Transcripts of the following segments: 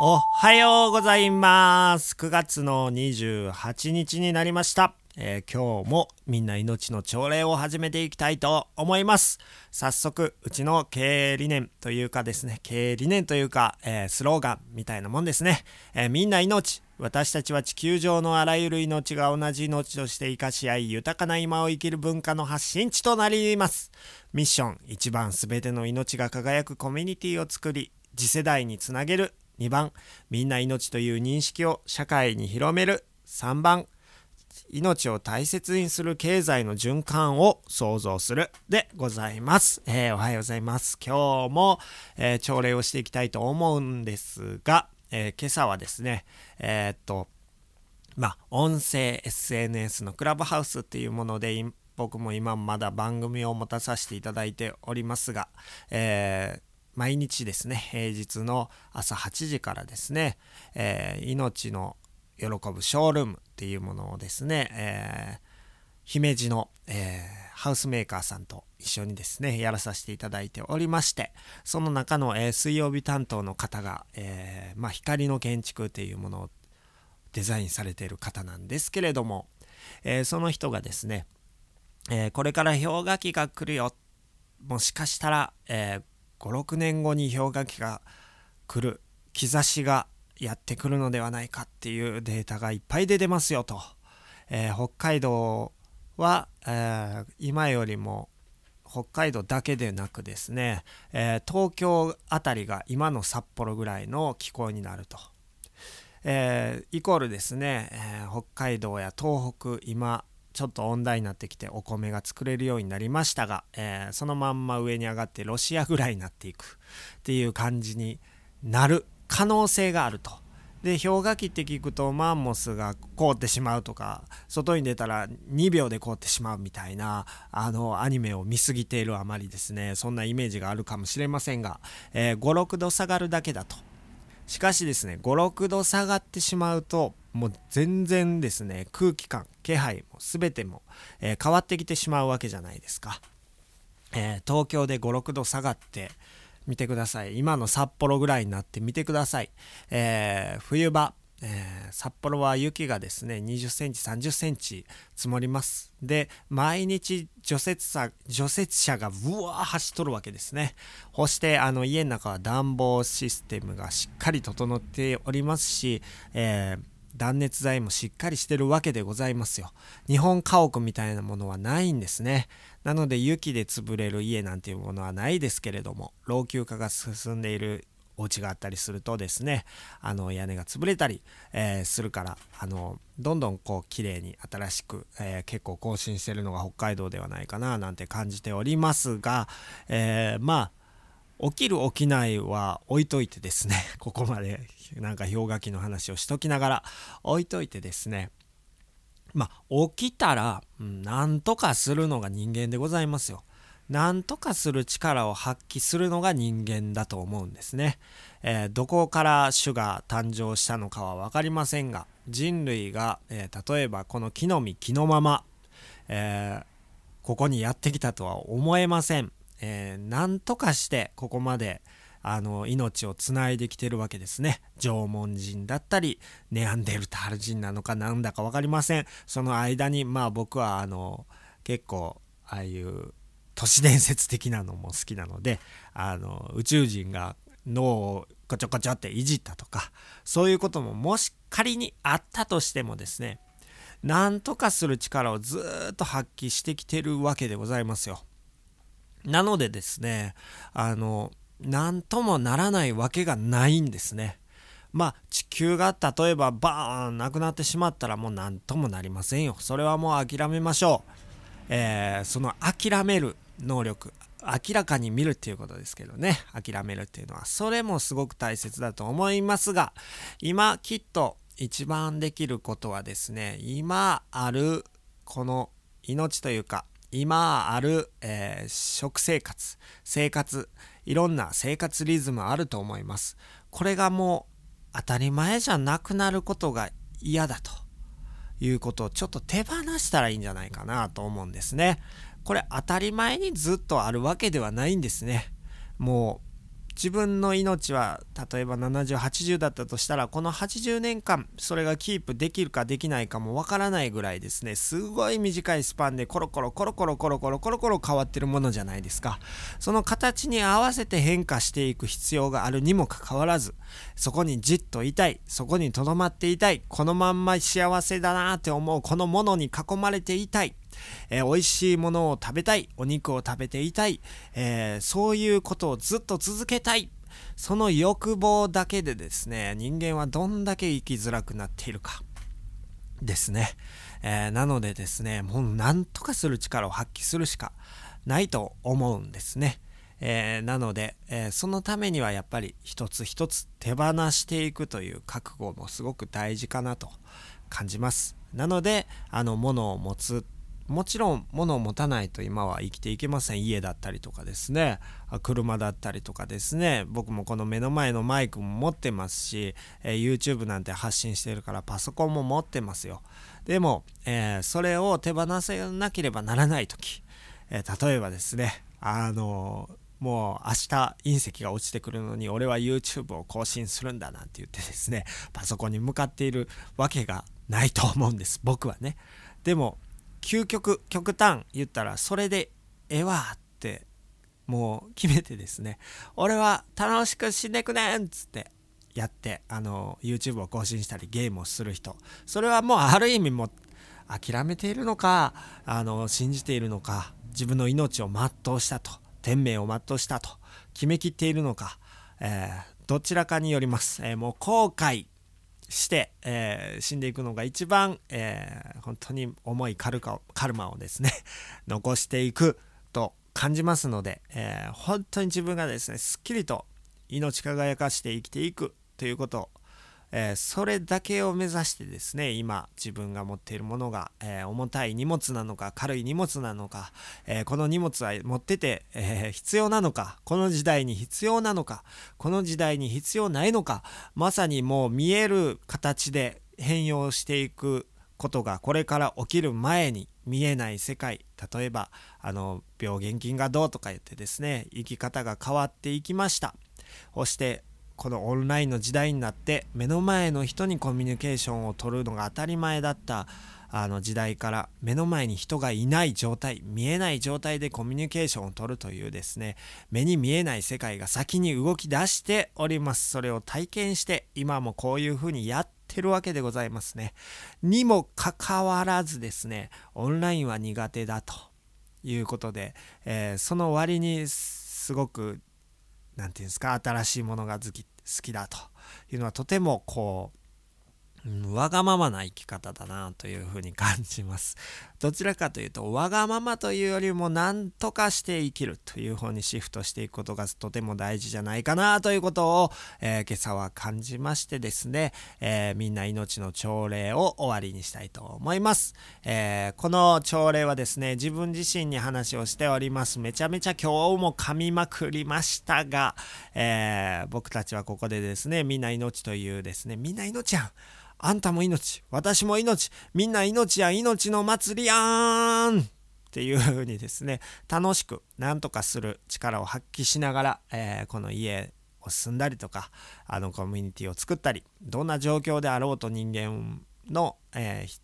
おはようございます9月の28日になりましたえー、今日もみんな命の朝礼を始めていきたいと思います。早速、うちの経営理念というかですね、経営理念というか、えー、スローガンみたいなもんですね。えー、みんな命、私たちは地球上のあらゆる命が同じ命として生かし合い、豊かな今を生きる文化の発信地となります。ミッション、1番すべての命が輝くコミュニティを作り、次世代につなげる。2番、みんな命という認識を社会に広める。3番、命を大切にする経済の循環を創造するでございます。えー、おはようございます。今日も、えー、朝礼をしていきたいと思うんですが、えー、今朝はですね、えっと、まあ、音声 SNS のクラブハウスっていうもので、僕も今まだ番組を持たさせていただいておりますが、え毎日ですね、平日の朝8時からですね、え命の喜ぶショールームっていうものをですね、えー、姫路の、えー、ハウスメーカーさんと一緒にですね、やらさせていただいておりまして、その中の、え、水曜日担当の方が、え、まあ、光の建築っていうものをデザインされている方なんですけれども、えその人がですね、えこれから氷河期が来るよ、もしかしたら、え5、56年後に氷河期が来る兆しがやってくるのではないかっていうデータがいっぱい出てますよと、えー、北海道は、えー、今よりも北海道だけでなくですね、えー、東京あたりが今の札幌ぐらいの気候になると、えイコールですね、え北海道や東北今ちょっと温暖になってきてお米が作れるようになりましたが、えそのまんま上に上がってロシアぐらいになっていくっていう感じになる可能性があると。で氷河期って聞くとマンモスが凍ってしまうとか外に出たら2秒で凍ってしまうみたいなあのアニメを見すぎているあまりですねそんなイメージがあるかもしれませんが、えー、56度下がるだけだとしかしですね56度下がってしまうともう全然ですね空気感気配も全ても、えー、変わってきてしまうわけじゃないですか、えー、東京で56度下がって見てください。今の札幌ぐらいになって見てください。えー、冬場、えー、札幌は雪がですね、20センチ、30センチ積もります。で、毎日除雪車、除雪車がうわー走っとるわけですね。そして、あの、家の中は暖房システムがしっかり整っておりますし、えー断熱材もしっかりしてるわけでございますよ。日本家屋みたいなものはないんですね。なので雪で潰れる家なんていうものはないですけれども、老朽化が進んでいるお家があったりするとですね、あの屋根が潰れたり、えー、するから、あの、どんどんこう綺麗に新しく、えー、結構更新してるのが北海道ではないかななんて感じておりますが、えー、まあ、起きる起きないは置いといてですね、ここまでなんか氷河期の話をしときながら置いといてですね、まあ、起きたら、うん、なんとかするのが人間でございますよ。なんとかする力を発揮するのが人間だと思うんですね。えー、どこから種が誕生したのかは分かりませんが、人類が、えー、例えばこの木の実木のまま、えー、ここにやってきたとは思えません。えー、なんとかしてここまであの命をつないできてるわけですね。縄文人だったりネアンデルタール人なのかなんだか分かりません。その間にまあ僕はあの結構ああいう都市伝説的なのも好きなのであの宇宙人が脳をこちょこちょっていじったとかそういうことももし仮にあったとしてもですねなんとかする力をずっと発揮してきてるわけでございますよ。なのでですね、あの、なんともならないわけがないんですね。まあ地球が例えばバーンなくなってしまったらもう何ともなりませんよ。それはもう諦めましょう。えー、その諦める能力、明らかに見るっていうことですけどね。諦めるっていうのは、それもすごく大切だと思いますが、今きっと一番できることはですね、今あるこの命というか今ある、えー、食生活、生活、いろんな生活リズムあると思います。これがもう当たり前じゃなくなることが嫌だということをちょっと手放したらいいんじゃないかなと思うんですね。これ当たり前にずっとあるわけではないんですね。もう自分の命は例えば7080だったとしたらこの80年間それがキープできるかできないかもわからないぐらいですね。すごい短いスパンでコロコロコロコロコロコロコロコロ変わってるものじゃないですか。その形に合わせて変化していく必要があるにもかかわらずそこにじっといたいそこにとどまっていたいこのまんま幸せだなって思うこのものに囲まれていたいえー、美味しいものを食べたい、お肉を食べていたい、えー、そういうことをずっと続けたい。その欲望だけでですね、人間はどんだけ生きづらくなっているか。ですね。えー、なのでですね、もう何とかする力を発揮するしかないと思うんですね。えー、なので、えー、そのためにはやっぱり一つ一つ手放していくという覚悟もすごく大事かなと感じます。なので、あの、物を持つもちろん物を持たないと今は生きていけません。家だったりとかですね。車だったりとかですね。僕もこの目の前のマイクも持ってますし、えー、YouTube なんて発信してるからパソコンも持ってますよ。でも、えー、それを手放せなければならない時、えー、例えばですねあのもう明日隕石が落ちてくるのに俺は YouTube を更新するんだなんて言ってですねパソコンに向かっているわけがないと思うんです。僕はね。でも究極極端言ったらそれでええわってもう決めてですね。俺は楽しく死んでくねんっつってやってあの YouTube を更新したりゲームをする人。それはもうある意味も諦めているのかあの信じているのか自分の命を全うしたと天命を全うしたと決めきっているのか、えー、どちらかによります、えー、もう後悔して、えー、死んでいくのが一番、えー、本当に重いカルカカルマをですね 残していくと感じますので、えー、本当に自分がですねすっきりと命輝かして生きていくということをえー、それだけを目指してですね今自分が持っているものが、えー、重たい荷物なのか軽い荷物なのか、えー、この荷物は持ってて、え必要なのかこの時代に必要なのかこの時代に必要ないのかまさにもう見える形で変容していくことがこれから起きる前に見えない世界例えばあの病原菌がどうとか言ってですね生き方が変わっていきました。そしてこのオンラインの時代になって目の前の人にコミュニケーションを取るのが当たり前だったあの時代から目の前に人がいない状態見えない状態でコミュニケーションを取るというですね目に見えない世界が先に動き出しております。それを体験して今もこういうふうにやってるわけでございますね。にもかかわらずですねオンラインは苦手だということで、えー、その割にすごく何て言うんですか新しいものが好き好きだというのはとてもこうわがままな生き方だなというふうに感じます。どちらかというと、わがままというよりも何とかして生きるという方にシフトしていくことがとても大事じゃないかなということを、えー、今朝は感じましてですね、えー、みんな命の朝礼を終わりにしたいと思います。えー、この朝礼はですね、自分自身に話をしております。めちゃめちゃ今日も噛みまくりましたが、え僕たちはここでですね、みんな命というですね、みんな命やんあんたも命、私も命、みんな命や命の祭りやーん。っていう風にですね、楽しく何とかする力を発揮しながら、えー、この家を住んだりとか、あのコミュニティを作ったり、どんな状況であろうと人間の、えー、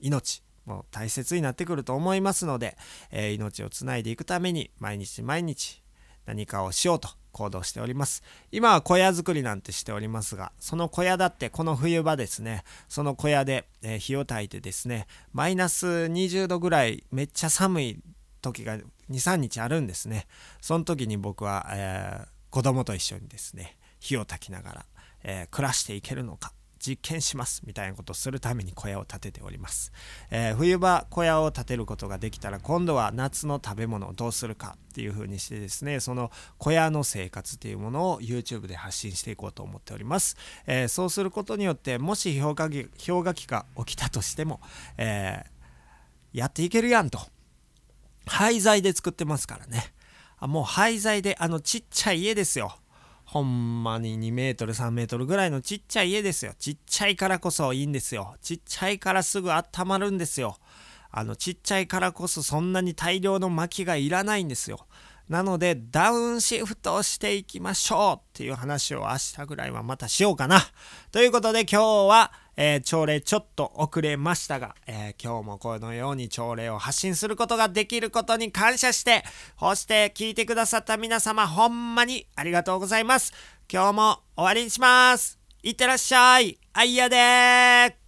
命、も大切になってくると思いますので、えー、命をつないでいくために毎日毎日何かをしようと行動しております。今は小屋作りなんてしておりますが、その小屋だってこの冬場ですね、その小屋で、えー、火を焚いてですね、マイナス20度ぐらいめっちゃ寒い時が2、3日あるんですね。その時に僕は、えー、子供と一緒にですね、火を焚きながら、えー、暮らしていけるのか、実験しますみたいなことをするために小屋を建てております、えー、冬場小屋を建てることができたら今度は夏の食べ物をどうするかっていう風にしてですねその小屋の生活っていうものを YouTube で発信していこうと思っております、えー、そうすることによってもし氷河期氷河期が起きたとしても、えー、やっていけるやんと。廃材で作ってますからね。あもう廃材であのちっちゃい家ですよ。ほんまに2メートル3メートルぐらいのちっちゃい家ですよ。ちっちゃいからこそいいんですよ。ちっちゃいからすぐ温まるんですよ。あのちっちゃいからこそそんなに大量の薪がいらないんですよ。なのでダウンシフトをしていきましょうっていう話を明日ぐらいはまたしようかな。ということで今日は、え、朝礼ちょっと遅れましたが、え、今日もこのように朝礼を発信することができることに感謝して、こうして聞いてくださった皆様ほんまにありがとうございます。今日も終わりにします。いってらっしゃい。あいやでー